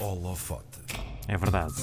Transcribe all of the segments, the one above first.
Holofote. É verdade.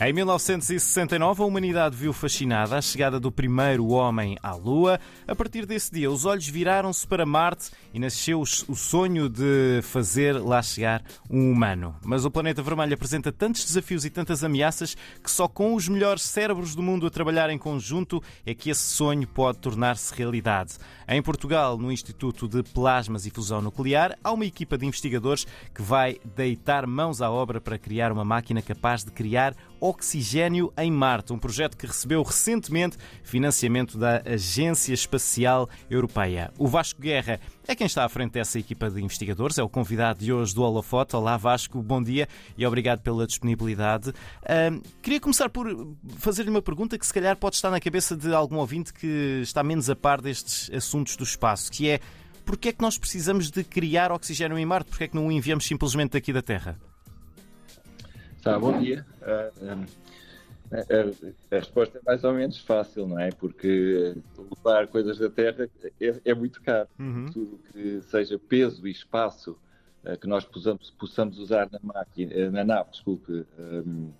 Em 1969, a humanidade viu fascinada a chegada do primeiro homem à Lua. A partir desse dia, os olhos viraram-se para Marte e nasceu o sonho de fazer lá chegar um humano. Mas o planeta vermelho apresenta tantos desafios e tantas ameaças que só com os melhores cérebros do mundo a trabalhar em conjunto é que esse sonho pode tornar-se realidade. Em Portugal, no Instituto de Plasmas e Fusão Nuclear, há uma equipa de investigadores que vai deitar mãos à obra para criar uma máquina capaz capaz de criar oxigênio em Marte, um projeto que recebeu recentemente financiamento da Agência Espacial Europeia. O Vasco Guerra é quem está à frente dessa equipa de investigadores, é o convidado de hoje do Holofote. Olá Vasco, bom dia e obrigado pela disponibilidade. Uh, queria começar por fazer-lhe uma pergunta que se calhar pode estar na cabeça de algum ouvinte que está menos a par destes assuntos do espaço, que é porque é que nós precisamos de criar oxigênio em Marte? Porque é que não o enviamos simplesmente daqui da Terra? Tá, bom dia. Uh, a, a, resposta é mais ou menos fácil, não é? Porque levar coisas da Terra é, é muito caro. Uhum. Tudo que seja peso e espaço que nós possamos, possamos usar na máquina, na nave, desculpe, um,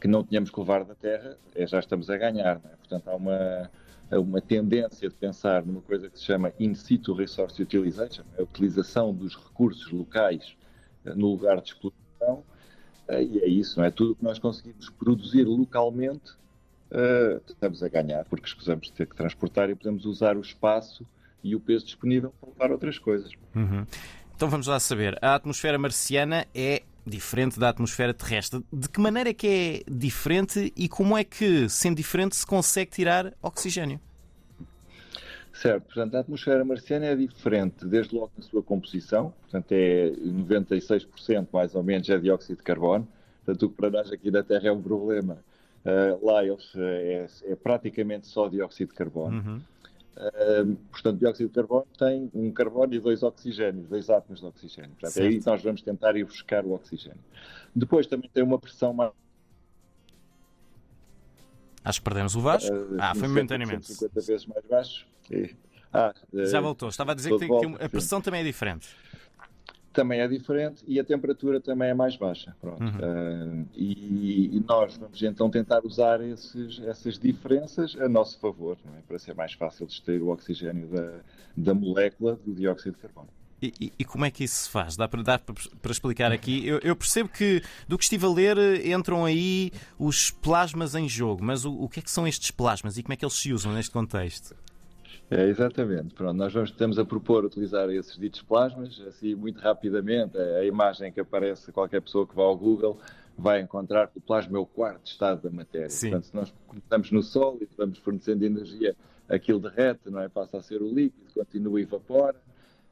que não tínhamos que levar da Terra, é, já estamos a ganhar, não é? Portanto, há uma, uma tendência de pensar numa coisa que se chama in situ resource utilization, a utilização dos recursos locais no lugar de exploração e é isso, não é? Tudo que nós conseguimos produzir localmente, uh, estamos a ganhar, porque escusamos ter que transportar e podemos usar o espaço e o peso disponível para levar outras coisas. Uhum. Então vamos lá saber. A atmosfera marciana é diferente da atmosfera terrestre. De que maneira é que é diferente e como é que, sendo diferente, se consegue tirar oxigênio? Certo, portanto, a atmosfera marciana é diferente, desde logo na sua composição, portanto, é 96% mais ou menos é dióxido de carbono, portanto, o que para nós aqui na Terra é um problema. Uh, lá eles, é, é, praticamente só dióxido de carbono. Uhum. Uh, portanto, dióxido de carbono tem um carbono e dois oxigénios, dois átomos de oxigênio. Portanto, certo. é aí que nós vamos tentar ir buscar o oxigênio. Depois também tem uma pressão mais Acho que perdemos o Vasco. Uh, ah, foi momentaneamente. 50 vezes mais baixo. E, ah, Já voltou. Estava a dizer que, volta, que, a pressão sim. também é diferente. Também é diferente e a temperatura também é mais baixa. Pronto. Uhum. Uh, e, e, nós vamos então tentar usar esses, essas diferenças a nosso favor, é? para ser mais fácil de extrair o oxigênio da, da molécula do dióxido de carbono. E, e, como é que isso se faz? Dá para, para, para explicar aqui? Eu, eu, percebo que, do que estive a ler, entram aí os plasmas em jogo, mas o, o que é que são estes plasmas e como é que eles se usam neste contexto? É, exatamente. Pronto, nós vamos, estamos a propor utilizar esses ditos plasmas, assim, muito rapidamente. A, a imagem que aparece, qualquer pessoa que vá ao Google vai encontrar que o plasma é o quarto estado da matéria. Sim. Portanto, se nós começamos no Sol e vamos fornecendo energia, aquilo derrete, não é? Passa a ser o líquido, continua e evapora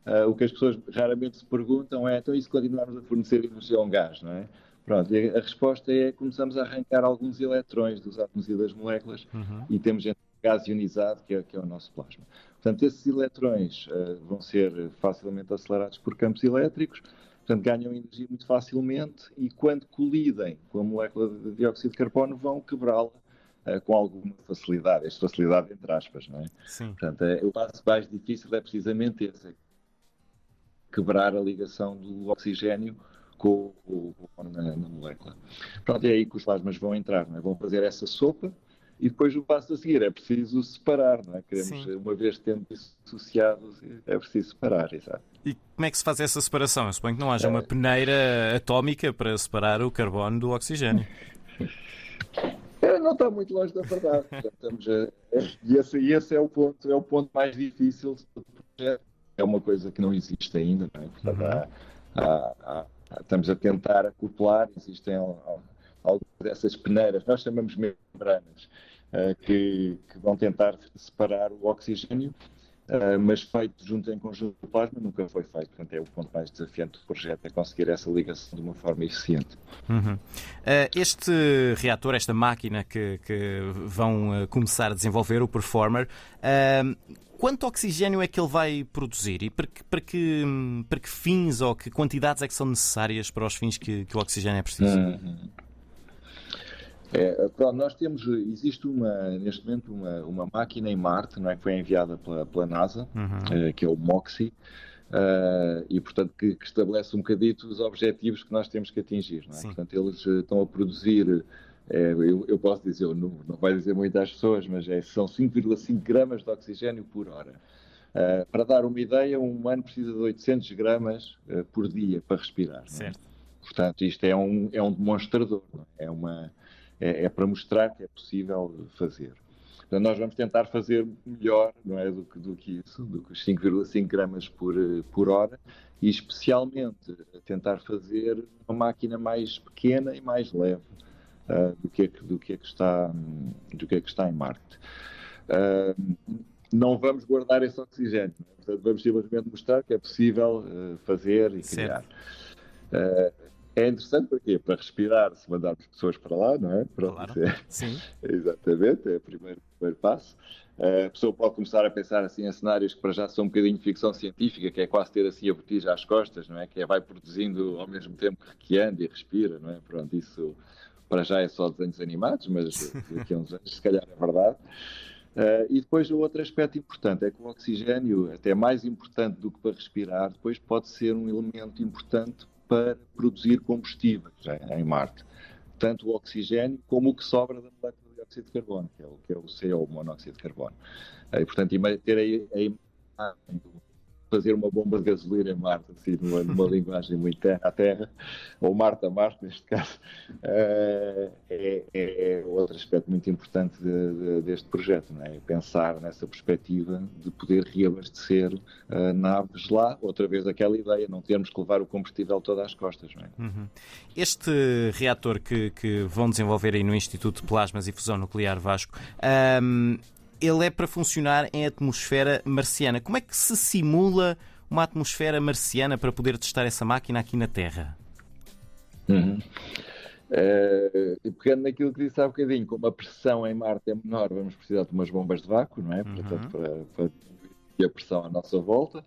Uh, o que as pessoas raramente se perguntam é, então e se continuarmos a fornecer energia a um gás, não é? Pronto, e a resposta é começamos a arrancar alguns eletrões dos átomos e das moléculas uhum. e temos então gás ionizado, que é, que é, o nosso plasma. Portanto, esses eletrões uh, vão ser facilmente acelerados por campos elétricos, portanto, ganham energia muito facilmente e quando colidem com a molécula de dióxido de carbono vão quebrá-la uh, com alguma facilidade, esta facilidade entre aspas, não é? Sim. Portanto, é, o passo mais difícil é precisamente esse, quebrar a ligação do oxigênio com, com, com na, na, molécula. Pronto, é aí que os plasmas vão entrar, é? vão fazer essa sopa e depois o passo a seguir é preciso separar, não é? Queremos, Sim. uma vez tendo associados, é preciso separar, exato. E como é que se faz essa separação? Eu suponho que não haja é... uma peneira atómica para separar o carbono do oxigênio. É, não está muito longe da verdade. Estamos a... E esse, esse, é, o ponto, é o ponto mais difícil do projeto é uma coisa que não existe ainda, não é? Portanto, uhum. há, há, há, estamos a tentar acoplar, existem algumas dessas peneiras, nós chamamos membranas, que, que, vão tentar separar o oxigênio, uh, mas feito junto em conjunto de plasma nunca foi feito. Portanto, é o ponto mais desafiante do projeto, é conseguir essa ligação de uma forma eficiente. Uhum. Uh, este reator, esta máquina que, que vão começar a desenvolver, o Performer, Quanto oxigênio é que ele vai produzir e para que, para que, para que fins ou que quantidades é que são necessárias para os fins que, que o oxigênio é preciso? Uhum. É, pronto, nós temos, existe uma, neste momento uma, uma máquina em Marte, não é, que foi enviada pela, pela NASA, uhum. é, que é o MOXIE, Uh, e, portanto, que, que, estabelece um bocadito os objetivos que nós temos que atingir. É? Portanto, eles uh, estão a produzir, é, eu, eu, posso dizer, não, não vai dizer muito às pessoas, mas é, são 5,5 gramas de oxigênio por hora. Uh, para dar uma ideia, um humano precisa de 800 gramas por dia para respirar. É? Portanto, isto é um, é um demonstrador, é? é? uma, é, é para mostrar que é possível fazer. Portanto, nós vamos tentar fazer melhor não é, do, que, do que isso, do que os 5,5 gramas por, por hora, e especialmente tentar fazer uma máquina mais pequena e mais leve uh, do, que é que, do, que é que está, do que é que está em Marte. Uh, não vamos guardar esse oxigênio, é? Portanto, vamos simplesmente mostrar que é possível uh, fazer e criar. É interessante para quê? Para respirar, se mandarmos pessoas para lá, não é? Pronto, claro. É, Sim. Exatamente, é o primeiro, primeiro passo. A pessoa pode começar a pensar assim em cenários que para já são um bocadinho de ficção científica, que é quase ter assim a botija às costas, não é? Que é vai produzindo ao mesmo tempo que anda e respira, não é? Pronto, isso para já é só desenhos animados, mas daqui a uns anos se calhar é verdade. Uh, e depois o outro aspecto importante é que o oxigênio, até mais importante do que para respirar, depois pode ser um elemento importante para produzir combustíveis em Marte. Tanto o oxigênio como o que sobra da molécula de dióxido de carbono, que é o, que é o CO, o monóxido de carbono. E, portanto, ter aí a imagem do fazer uma bomba de gasolina em Marte, assim, numa, numa linguagem muito terra a terra, ou Marte a Marte, neste caso, uh, é, é, outro aspecto muito importante de, de, deste projeto, não é? Pensar nessa perspectiva de poder reabastecer uh, naves lá, outra vez aquela ideia, não termos que levar o combustível todo às costas, não é? Uhum. Este reator que, que vão desenvolver aí no Instituto de Plasmas e Fusão Nuclear Vasco, um, ele é para funcionar em atmosfera marciana. Como é que se simula uma atmosfera marciana para poder testar essa máquina aqui na Terra? Uhum. Uh, pegando naquilo que disse há bocadinho, como a pressão em Marte é menor, vamos precisar de umas bombas de vácuo, não é? Uhum. Portanto, para, para a pressão à nossa volta.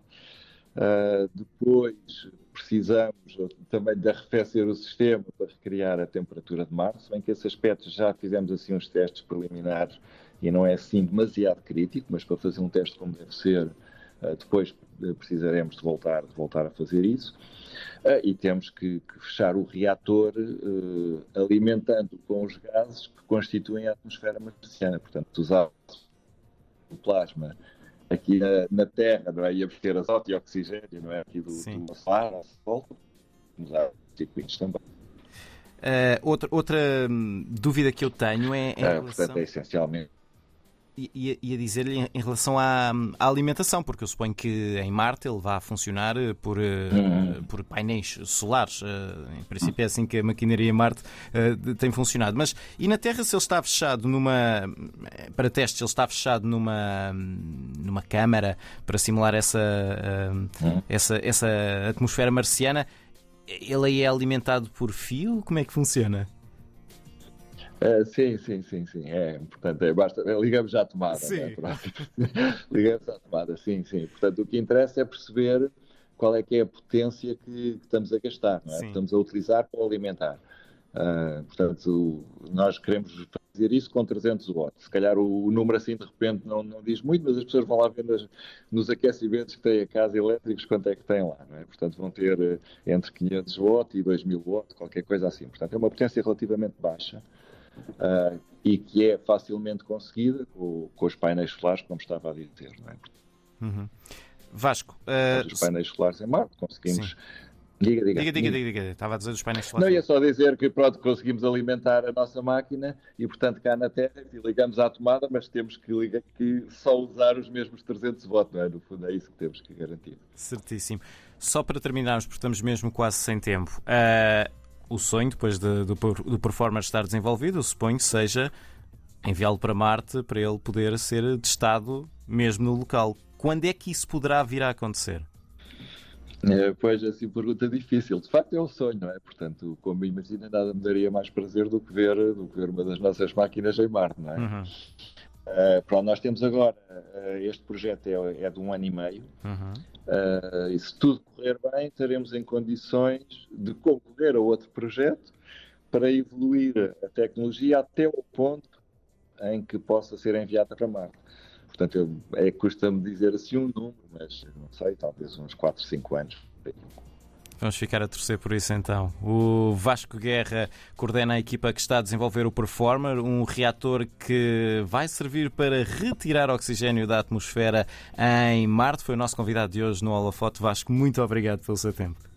Uh, depois precisamos também de arrefecer o sistema para recriar a temperatura de Marte, se bem que esse aspecto já fizemos assim uns testes preliminares e não é assim demasiado crítico, mas para fazer um teste como deve ser, uh, depois precisaremos de voltar, de voltar a fazer isso. Uh, e temos que, que, fechar o reator uh, alimentando com os gases que constituem a atmosfera marciana. Portanto, usar o plasma aqui na, na, Terra, não é? E ter azoto e oxigênio, não é? Aqui do, do ar, à volta, usar circuitos também. Uh, outra, outra hum, dúvida que eu tenho é em relação... Portanto, é essencialmente ia, ia dizer-lhe em relação à, à, alimentação, porque eu suponho que em Marte ele vai funcionar eh, por, uhum. por painéis solares. Em princípio é assim que a maquinaria Marte tem funcionado. Mas e na Terra, se ele está fechado numa. Para testes, ele está fechado numa, numa câmara para simular essa, essa, essa atmosfera marciana, ele aí é alimentado por fio? Como é que funciona? É, sim, sim, sim, sim. É, portanto, é, basta, é, ligamos à tomada. Né? Sim. Né? ligamos à tomada, sim, sim. Portanto, o que interessa é perceber qual é que é a potência que, que estamos a gastar, não é? que estamos a utilizar para alimentar. Uh, portanto, nós queremos fazer isso com 300 watts. Se calhar o, o, número assim de repente não, não diz muito, mas as pessoas vão lá ver nas, nos aquecimentos que têm a casa elétricos quanto é que têm lá. É? Portanto, vão ter uh, entre 500 watts e 2000 watts, qualquer coisa assim. Portanto, é uma potência relativamente baixa uh, e que é facilmente conseguida com, com, os painéis solares, como estava a dizer. Não é? Uhum. Vasco, uh, os painéis solares em Marte conseguimos. Sim. Diga diga. diga, diga, diga, diga, Estava a dizer os painéis solares. Não, ia só dizer que pronto, conseguimos alimentar a nossa máquina e, portanto, cá na Terra ligamos à tomada, mas temos que, ligar, que só usar os mesmos 300 watts, não é? No fundo, é isso que temos que garantir. Certíssimo. Só para terminarmos, porque estamos mesmo quase sem tempo. Uh, o sonho, depois de, do, do Performer estar desenvolvido, eu suponho que seja enviá-lo para Marte para ele poder ser testado mesmo no local. Quando é que isso poderá vir a acontecer? É, pois, assim, pergunta difícil. De facto, é um sonho, não é? Portanto, como imagina, nada me daria mais prazer do que ver, do que ver uma das nossas máquinas em Marte, não é? Uhum. Uh, pronto, nós temos agora, uh, este projeto é, é, de um ano e meio, uhum. uh, e se tudo correr bem, estaremos em condições de concorrer a outro projeto para evoluir a tecnologia até o ponto em que possa ser enviada para Marte. portanto, eu, é, custa-me dizer assim um número, mas não sei, talvez uns 4, 5 anos. Vamos ficar a torcer por isso então. O Vasco Guerra coordena a equipa que está a desenvolver o Performer, um reator que vai servir para retirar oxigênio da atmosfera em Marte. Foi o nosso convidado de hoje no Holofoto. Vasco, muito obrigado pelo seu tempo.